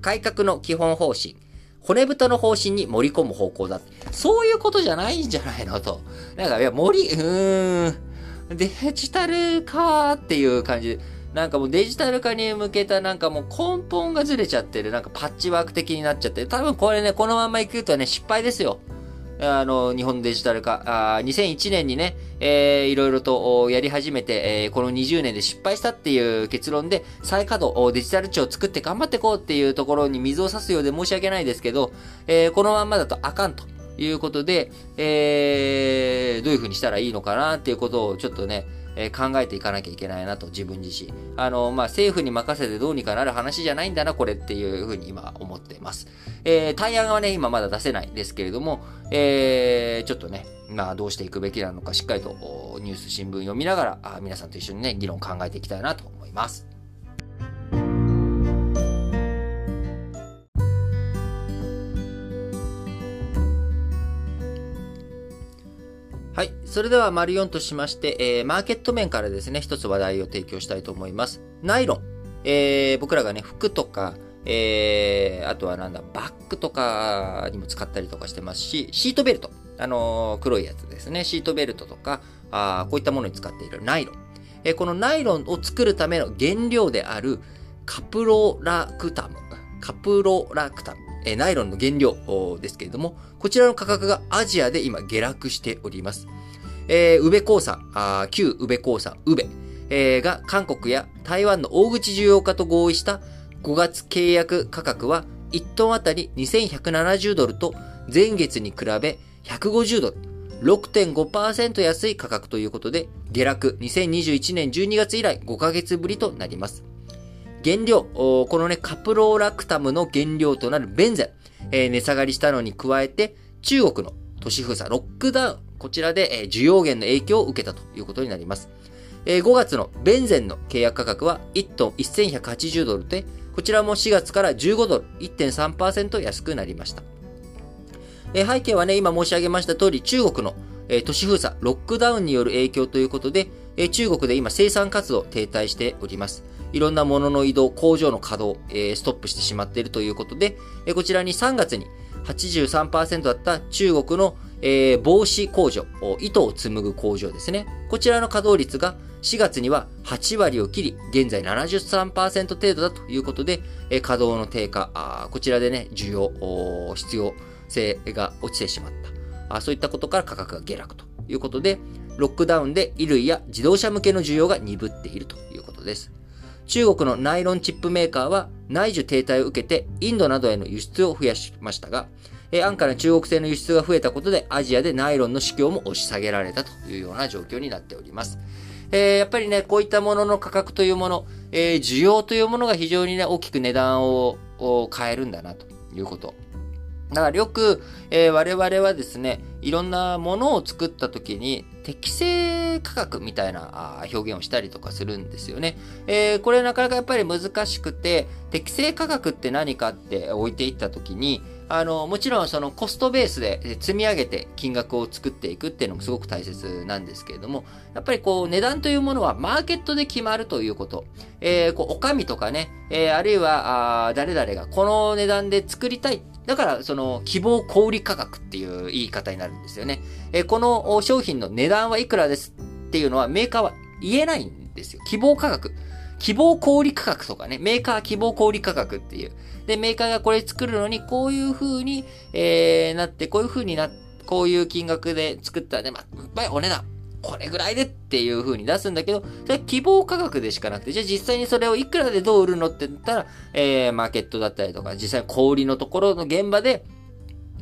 改革の基本方針、骨太の方針に盛り込む方向だ。そういうことじゃないんじゃないのと。なんか、いや、盛り、うーん、デジタル化っていう感じ、なんかもうデジタル化に向けたなんかもう根本がずれちゃってる、なんかパッチワーク的になっちゃってる。多分これね、このまま行くとね、失敗ですよ。あの、日本デジタル化、あ2001年にね、えー、いろいろとやり始めて、えー、この20年で失敗したっていう結論で、再稼働、デジタル庁を作って頑張っていこうっていうところに水を差すようで申し訳ないですけど、えー、このまんまだとあかんということで、えー、どういう風にしたらいいのかなっていうことをちょっとね、え、考えていかなきゃいけないなと、自分自身。あの、まあ、政府に任せてどうにかなる話じゃないんだな、これっていうふうに今思っています。えー、対案はね、今まだ出せないですけれども、えー、ちょっとね、まあ、どうしていくべきなのか、しっかりとニュース、新聞読みながら、あ皆さんと一緒にね、議論考えていきたいなと思います。はい。それでは、丸4としまして、えー、マーケット面からですね、一つ話題を提供したいと思います。ナイロン。えー、僕らがね、服とか、えー、あとはなんだ、バッグとかにも使ったりとかしてますし、シートベルト。あのー、黒いやつですね。シートベルトとか、あこういったものに使っているナイロン。えー、このナイロンを作るための原料であるカプロラクタム。カプロラクタム。えナイロンの原料ですけれども、こちらの価格がアジアで今下落しております。えー、宇部鉱産、あ旧宇部鉱産、宇部、えー、が韓国や台湾の大口需要家と合意した5月契約価格は1トンあたり2170ドルと前月に比べ150ドル、6.5%安い価格ということで、下落2021年12月以来5ヶ月ぶりとなります。原料、このね、カプロラクタムの原料となるベンゼン、えー、値下がりしたのに加えて、中国の都市封鎖、ロックダウン、こちらで、えー、需要減の影響を受けたということになります。えー、5月のベンゼンの契約価格は1トン1180ドルで、こちらも4月から15ドル、1.3%安くなりました。えー、背景はね、今申し上げました通り、中国の、えー、都市封鎖、ロックダウンによる影響ということで、えー、中国で今生産活動停滞しております。いろんなものの移動、工場の稼働、えー、ストップしてしまっているということで、えー、こちらに3月に83%だった中国のえー、帽子工場、糸を紡ぐ工場ですね。こちらの稼働率が4月には8割を切り、現在73%程度だということで、えー、稼働の低下、こちらでね、需要、必要性が落ちてしまったあ。そういったことから価格が下落ということで、ロックダウンで衣類や自動車向けの需要が鈍っているということです。中国のナイロンチップメーカーは内需停滞を受けてインドなどへの輸出を増やしましたが、安価な中国製の輸出が増えたことでアジアでナイロンの市況も押し下げられたというような状況になっております。えー、やっぱりね、こういったものの価格というもの、えー、需要というものが非常にね、大きく値段を変えるんだなということ。だからよく、えー、我々はですね、いろんなものを作った時に適正価格みたいな表現をしたりとかするんですよね。えー、これなかなかやっぱり難しくて、適正価格って何かって置いていった時に、あの、もちろんそのコストベースで積み上げて金額を作っていくっていうのもすごく大切なんですけれども、やっぱりこう値段というものはマーケットで決まるということ。えー、こう、おかみとかね、えー、あるいは、あ誰々がこの値段で作りたいだから、その、希望小売価格っていう言い方になるんですよね。えこの商品の値段はいくらですっていうのはメーカーは言えないんですよ。希望価格。希望小売価格とかね、メーカー希望小売価格っていう。で、メーカーがこれ作るのに、こういう風に、えー、なって、こういう風にな、こういう金額で作ったらね、まあ、お値段。これぐらいでっていう風に出すんだけど、それは希望価格でしかなくて、じゃあ実際にそれをいくらでどう売るのって言ったら、えー、マーケットだったりとか、実際小売りのところの現場で、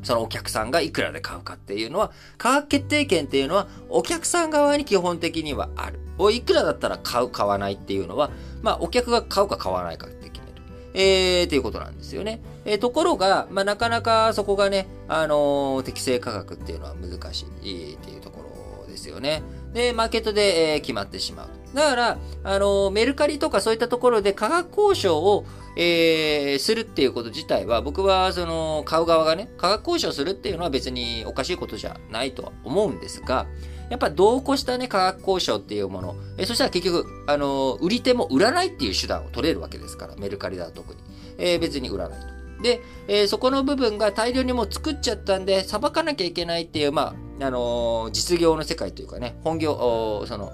そのお客さんがいくらで買うかっていうのは、価格決定権っていうのは、お客さん側に基本的にはある。おいくらだったら買う、買わないっていうのは、まあ、お客が買うか買わないかって決。えー、っていうことなんですよね。えー、ところが、まあ、なかなかそこがね、あのー、適正価格っていうのは難しいっていうところですよね。で、マーケットで、えー、決まってしまう。だから、あの、メルカリとかそういったところで価格交渉を、えー、するっていうこと自体は、僕は、その、買う側がね、価格交渉するっていうのは別におかしいことじゃないとは思うんですが、やっぱ同行したね、価格交渉っていうもの、え、そしたら結局、あの、売り手も売らないっていう手段を取れるわけですから、メルカリだと特に。えー、別に売らないと。で、えー、そこの部分が大量にもう作っちゃったんで、裁かなきゃいけないっていう、まあ、あのー、実業の世界というかね、本業、その、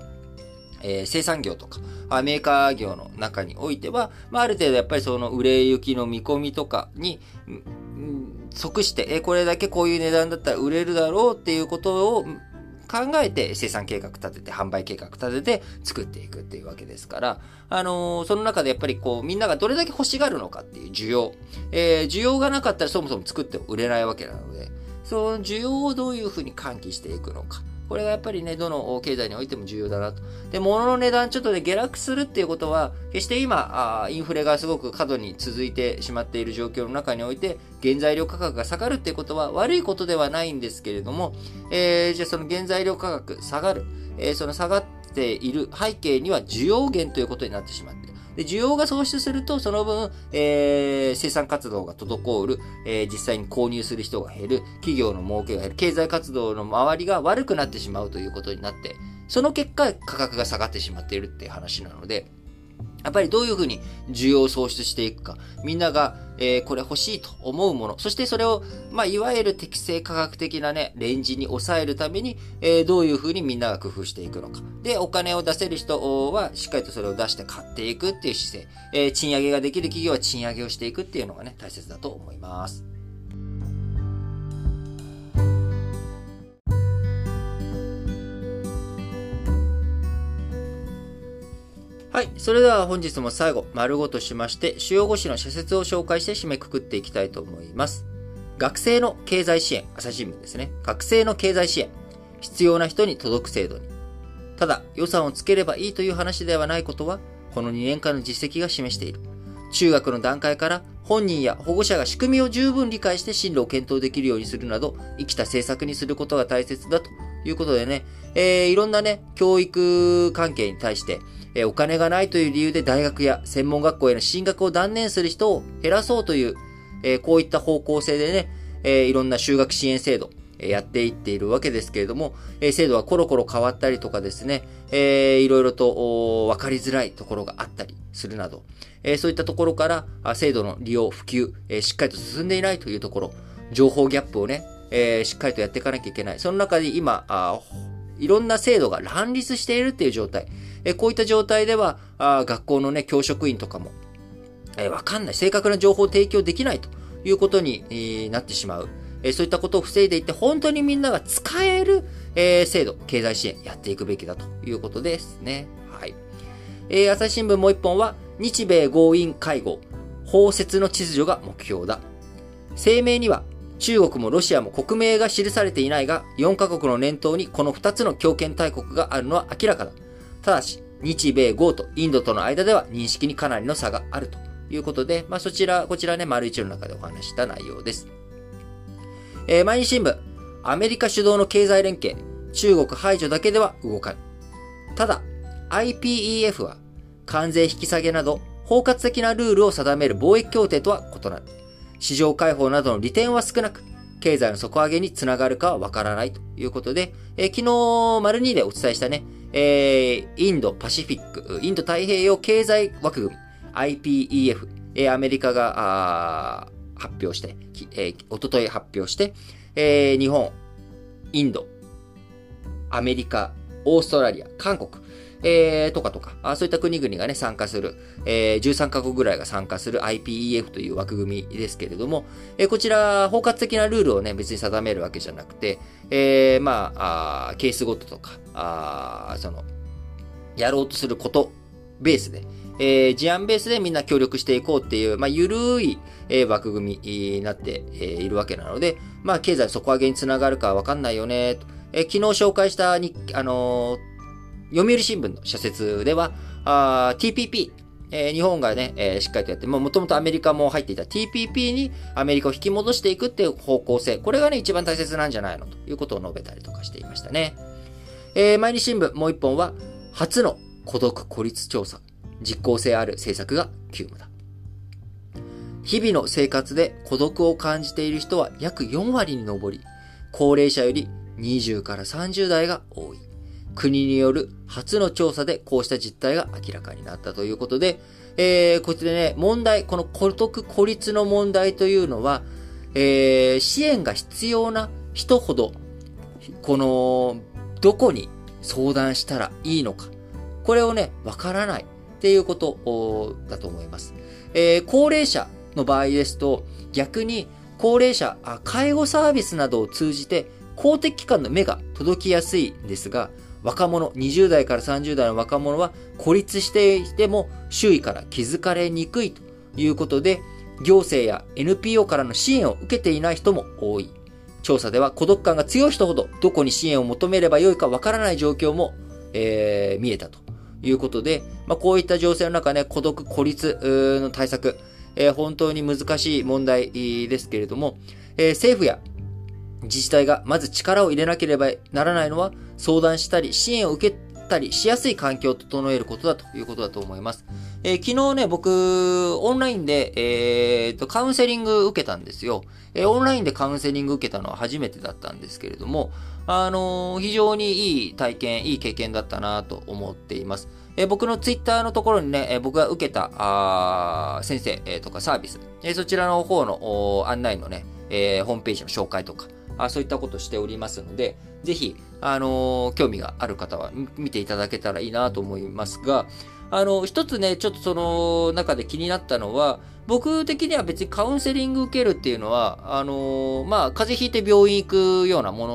えー、生産業とか、メーカー業の中においては、まあ、ある程度やっぱりその売れ行きの見込みとかに、即して、えこれだけこういう値段だったら売れるだろうっていうことを考えて生産計画立てて、販売計画立てて作っていくっていうわけですから、あのー、その中でやっぱりこう、みんながどれだけ欲しがるのかっていう需要。えー、需要がなかったらそもそも作って売れないわけなので、その需要をどういうふうに喚起していくのか。これがやっぱりね、どの経済においても重要だなと。で、物の値段ちょっとで、ね、下落するっていうことは、決して今あ、インフレがすごく過度に続いてしまっている状況の中において、原材料価格が下がるっていうことは悪いことではないんですけれども、えー、じゃあその原材料価格下がる、えー、その下がっている背景には需要減ということになってしまっ。で、需要が創出すると、その分、えー、生産活動が滞る、えー、実際に購入する人が減る、企業の儲けが減る、経済活動の周りが悪くなってしまうということになって、その結果、価格が下がってしまっているっていう話なので、やっぱりどういうふうに需要を創出していくか、みんなが、えー、これ欲しいと思うもの、そしてそれを、まあ、いわゆる適正価格的なね、レンジに抑えるために、えー、どういうふうにみんなが工夫していくのか。で、お金を出せる人は、しっかりとそれを出して買っていくっていう姿勢、えー、賃上げができる企業は賃上げをしていくっていうのがね、大切だと思います。はい。それでは本日も最後、丸ごとしまして、主要語詞の社説を紹介して締めくくっていきたいと思います。学生の経済支援、朝日新聞ですね。学生の経済支援。必要な人に届く制度に。ただ、予算をつければいいという話ではないことは、この2年間の実績が示している。中学の段階から本人や保護者が仕組みを十分理解して進路を検討できるようにするなど、生きた政策にすることが大切だということでね、えー、いろんなね、教育関係に対して、えお金がないという理由で大学や専門学校への進学を断念する人を減らそうという、えこういった方向性でね、えいろんな修学支援制度、やっていっているわけですけれども、え制度はコロコロ変わったりとかですね、えー、いろいろと分かりづらいところがあったりするなど、えそういったところから制度の利用、普及、えしっかりと進んでいないというところ、情報ギャップをね、え、しっかりとやっていかなきゃいけない。その中で今、あいろんな制度が乱立しているっていう状態。え、こういった状態では、あ学校のね、教職員とかも、え、わかんない。正確な情報を提供できないということに、なってしまう。え、そういったことを防いでいって、本当にみんなが使える、え、制度、経済支援やっていくべきだということですね。はい。え、朝日新聞もう一本は、日米合意会合、包摂の秩序が目標だ。声明には、中国もロシアも国名が記されていないが、4カ国の念頭にこの2つの強権大国があるのは明らかだ。ただし、日米豪とインドとの間では認識にかなりの差があるということで、まあ、そちら、こちらね、丸一の中でお話した内容です。えー、毎日新聞、アメリカ主導の経済連携、中国排除だけでは動かない。ただ、IPEF は関税引き下げなど包括的なルールを定める貿易協定とは異なる。市場開放などの利点は少なく、経済の底上げにつながるかはわからないということで、えー、昨日、丸2でお伝えしたね、えー、インドパシフィック、インド太平洋経済枠組み、IPEF、えー、アメリカが発表して、えー、おととい発表して、えー、日本、インド、アメリカ、オーストラリア、韓国、えー、とかとか、あそういった国々がね、参加する、えー、13カ国ぐらいが参加する IPEF という枠組みですけれども、えー、こちら、包括的なルールをね、別に定めるわけじゃなくて、えー、まあ、あケースごととか、あその、やろうとすることベースで、えー、事案ベースでみんな協力していこうっていう、まあ、ゆるい、えー、枠組みになって、えー、いるわけなので、まあ、経済底上げにつながるかわかんないよね、と。えー、昨日紹介したに、あのー読売新聞の社説では、TPP、えー、日本がね、えー、しっかりとやって、もともとアメリカも入っていた TPP にアメリカを引き戻していくっていう方向性、これがね、一番大切なんじゃないのということを述べたりとかしていましたね。えー、毎日新聞もう一本は、初の孤独孤立調査、実効性ある政策が急務だ。日々の生活で孤独を感じている人は約4割に上り、高齢者より20から30代が多い。国による初の調査でこうした実態が明らかになったということで、えー、こちらね、問題、この孤独孤立の問題というのは、えー、支援が必要な人ほど、この、どこに相談したらいいのか、これをね、わからないっていうことだと思います。えー、高齢者の場合ですと、逆に高齢者あ、介護サービスなどを通じて公的機関の目が届きやすいんですが、若者、20代から30代の若者は孤立していても周囲から気づかれにくいということで、行政や NPO からの支援を受けていない人も多い。調査では孤独感が強い人ほどどこに支援を求めればよいかわからない状況も、えー、見えたということで、まあ、こういった情勢の中ね、孤独、孤立の対策、えー、本当に難しい問題ですけれども、えー、政府や自治体がまず力を入れなければならないのは相談したり支援を受けたりしやすい環境を整えることだということだと思います。えー、昨日ね、僕、オンラインで、えー、と、カウンセリング受けたんですよ。えー、オンラインでカウンセリング受けたのは初めてだったんですけれども、あのー、非常にいい体験、いい経験だったなと思っています。えー、僕のツイッターのところにね、えー、僕が受けた、あ先生、えー、とかサービス、えー、そちらの方の案内のね、えー、ホームページの紹介とか、あそういったことしておりますので、ぜひ、あのー、興味がある方は見ていただけたらいいなと思いますが、あの、一つね、ちょっとその中で気になったのは、僕的には別にカウンセリング受けるっていうのは、あのー、まあ、風邪ひいて病院行くようなも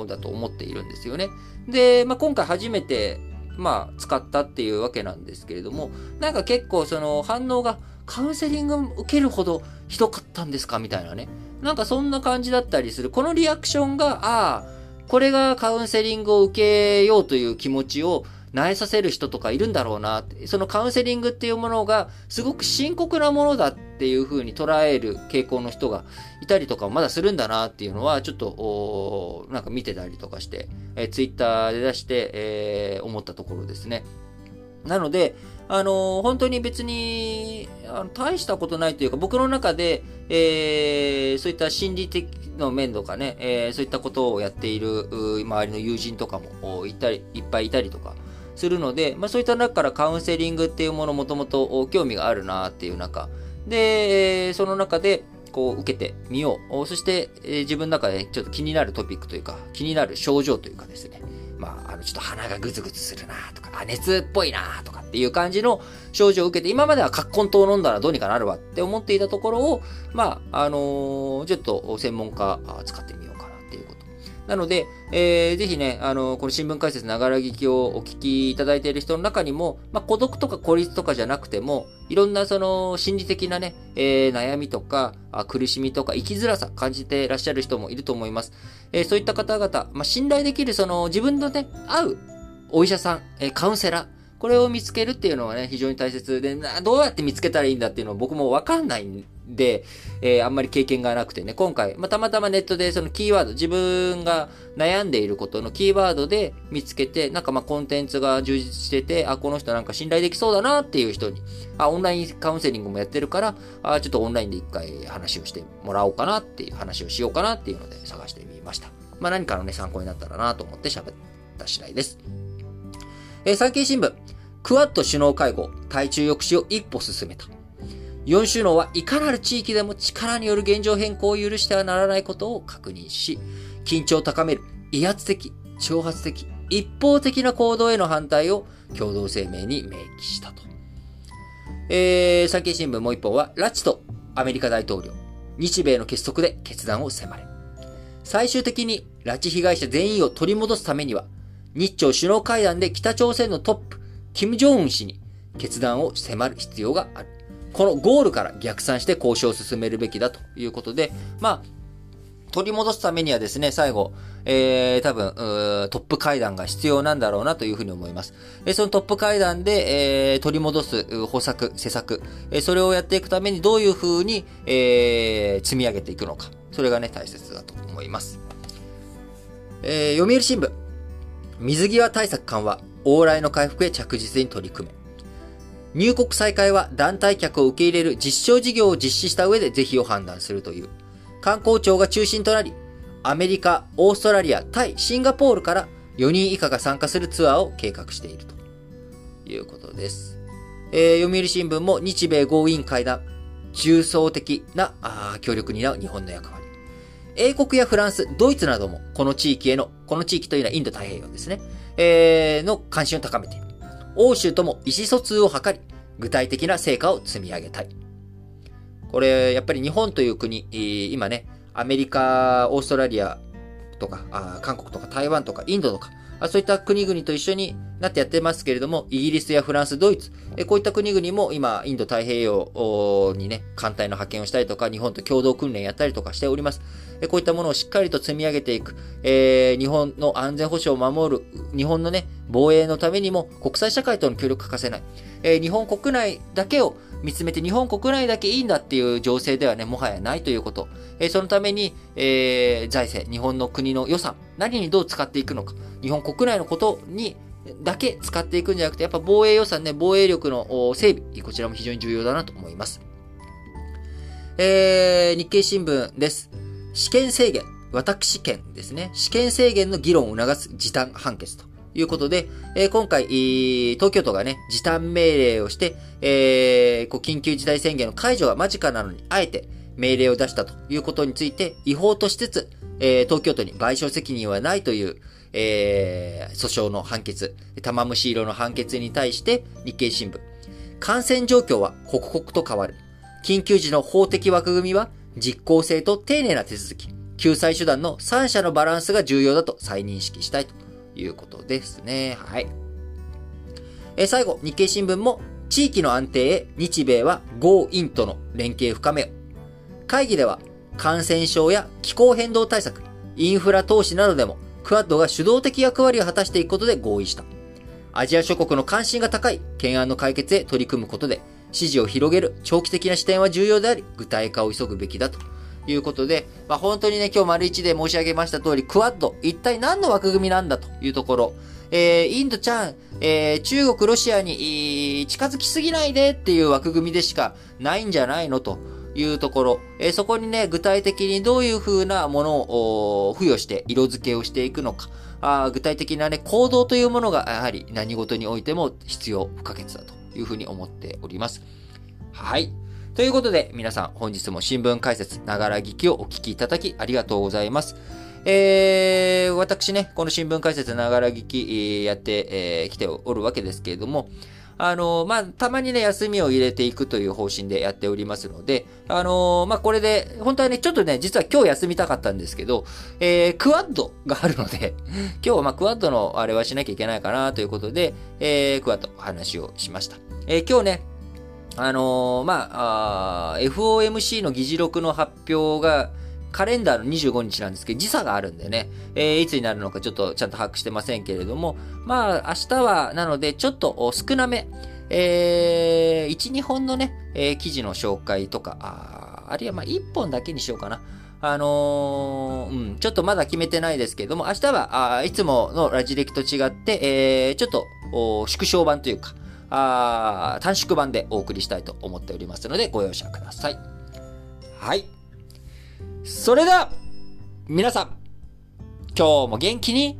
のだと思っているんですよね。で、まあ、今回初めて、まあ、使ったっていうわけなんですけれども、なんか結構その反応がカウンセリング受けるほどひどかったんですか？みたいなね。なんかそんな感じだったりする。このリアクションが、ああ、これがカウンセリングを受けようという気持ちを苗させる人とかいるんだろうな。そのカウンセリングっていうものがすごく深刻なものだっていう風に捉える傾向の人がいたりとかまだするんだなっていうのはちょっと、なんか見てたりとかして、えー、ツイッターで出して、えー、思ったところですね。なので、あの、本当に別に、あの大したことないというか、僕の中で、えー、そういった心理的の面とかね、えー、そういったことをやっている周りの友人とかもいたり、いっぱいいたりとかするので、まあ、そういった中からカウンセリングっていうものもともと興味があるなっていう中、で、その中で、こう受けてみよう。そして、え、自分の中でちょっと気になるトピックというか、気になる症状というかですね。まあ、あの、ちょっと鼻がぐつぐつするなとか、あ、熱っぽいなとかっていう感じの症状を受けて、今までは葛根糖を飲んだらどうにかなるわって思っていたところを、まあ、あのー、ちょっと専門家使ってみよう。なので、えー、ぜひね、あの、この新聞解説ながら聞きをお聞きいただいている人の中にも、まあ、孤独とか孤立とかじゃなくても、いろんなその心理的なね、えー、悩みとか、苦しみとか生きづらさ感じていらっしゃる人もいると思います。えー、そういった方々、まあ、信頼できるその自分のね、合うお医者さん、え、カウンセラー、これを見つけるっていうのはね、非常に大切で、どうやって見つけたらいいんだっていうのは僕もわかんないんで、えー、あんまり経験がなくてね、今回、まあ、たまたまネットでそのキーワード、自分が悩んでいることのキーワードで見つけて、なんかまあコンテンツが充実してて、あ、この人なんか信頼できそうだなっていう人に、あ、オンラインカウンセリングもやってるから、あ、ちょっとオンラインで一回話をしてもらおうかなっていう話をしようかなっていうので探してみました。まあ何かのね、参考になったらなと思って喋った次第です。えー、産経新聞。クワッド首脳会合、対中抑止を一歩進めた。4首脳はいかなる地域でも力による現状変更を許してはならないことを確認し、緊張を高める威圧的、挑発的、一方的な行動への反対を共同声明に明記したと。えー、産経新聞もう一本は、拉致とアメリカ大統領、日米の結束で決断を迫れ。最終的に拉致被害者全員を取り戻すためには、日朝首脳会談で北朝鮮のトップ、金正恩氏に決断を迫る必要がある。このゴールから逆算して交渉を進めるべきだということで、まあ、取り戻すためにはですね、最後、えー、多分、トップ会談が必要なんだろうなというふうに思います。えそのトップ会談で、えー、取り戻す方策、施策、えそれをやっていくためにどういうふうに、えー、積み上げていくのか。それがね、大切だと思います。えー、読売新聞。水際対策緩和。往来の回復へ着実に取り組め。入国再開は団体客を受け入れる実証事業を実施した上で是非を判断するという。観光庁が中心となり、アメリカ、オーストラリア、タイ、シンガポールから4人以下が参加するツアーを計画しているということです。えー、読売新聞も日米豪印会談、重層的なあ協力に担う日本の役割。英国やフランス、ドイツなどもこの地域への、この地域というのはインド太平洋ですね。えー、の関心を高めている。欧州とも意思疎通を図り、具体的な成果を積み上げたい。これ、やっぱり日本という国、今ね、アメリカ、オーストラリアとか、あ韓国とか台湾とかインドとか、あそういった国々と一緒になってやってますけれども、イギリスやフランス、ドイツ、えこういった国々も今、インド太平洋にね、艦隊の派遣をしたりとか、日本と共同訓練やったりとかしております。えこういったものをしっかりと積み上げていく、えー、日本の安全保障を守る、日本のね、防衛のためにも国際社会との協力欠かせない。えー、日本国内だけを見つめて日本国内だけいいんだっていう情勢ではね、もはやないということ。え、そのために、えー、財政、日本の国の予算、何にどう使っていくのか。日本国内のことにだけ使っていくんじゃなくて、やっぱ防衛予算ね、防衛力の整備、こちらも非常に重要だなと思います。えー、日経新聞です。試験制限、私権ですね。試験制限の議論を促す時短判決ということで、えー、今回、東京都がね、時短命令をして、えー、こう緊急事態宣言の解除が間近なのに、あえて命令を出したということについて、違法としつつ、えー、東京都に賠償責任はないという、えー、訴訟の判決、玉虫色の判決に対して日経新聞。感染状況は刻々と変わる。緊急時の法的枠組みは実効性と丁寧な手続き、救済手段の3者のバランスが重要だと再認識したいということですね。はい。え最後、日経新聞も地域の安定へ日米は Go インとの連携深めよ。会議では感染症や気候変動対策、インフラ投資などでもクアッドが主導的役割を果たしていくことで合意した。アジア諸国の関心が高い懸案の解決へ取り組むことで、支持を広げる長期的な視点は重要であり、具体化を急ぐべきだということで、まあ、本当にね、今日丸一で申し上げました通り、クワッド、一体何の枠組みなんだというところ、えー、インドちゃん、えー、中国、ロシアに近づきすぎないでっていう枠組みでしかないんじゃないのと。いうところ、えー、そこにね、具体的にどういう風なものを付与して色付けをしていくのか、あ具体的なね、行動というものがやはり何事においても必要不可欠だというふうに思っております。はい。ということで、皆さん、本日も新聞解説、ながら聞きをお聞きいただきありがとうございます。えー、私ね、この新聞解説、ながら聞き、やってき、えー、ておるわけですけれども、あのまあ、たまにね、休みを入れていくという方針でやっておりますので、あのまあ、これで、本当はね、ちょっとね、実は今日休みたかったんですけど、えー、クワッドがあるので、今日はま、クワッドのあれはしなきゃいけないかなということで、えー、クワッドお話をしました。えー、今日ね、あのー、まあ、あ FOMC の議事録の発表が、カレンダーの25日なんですけど、時差があるんでね、えー、いつになるのかちょっとちゃんと把握してませんけれども、まあ、明日は、なので、ちょっと少なめ、えー、1、2本のね、えー、記事の紹介とか、ああるいはまあ、1本だけにしようかな。あのー、うん、ちょっとまだ決めてないですけれども、明日は、あいつものラジ歴と違って、えー、ちょっと、縮小版というか、あ短縮版でお送りしたいと思っておりますので、ご容赦ください。はい。それでは、皆さん、今日も元気に、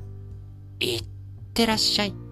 いってらっしゃい。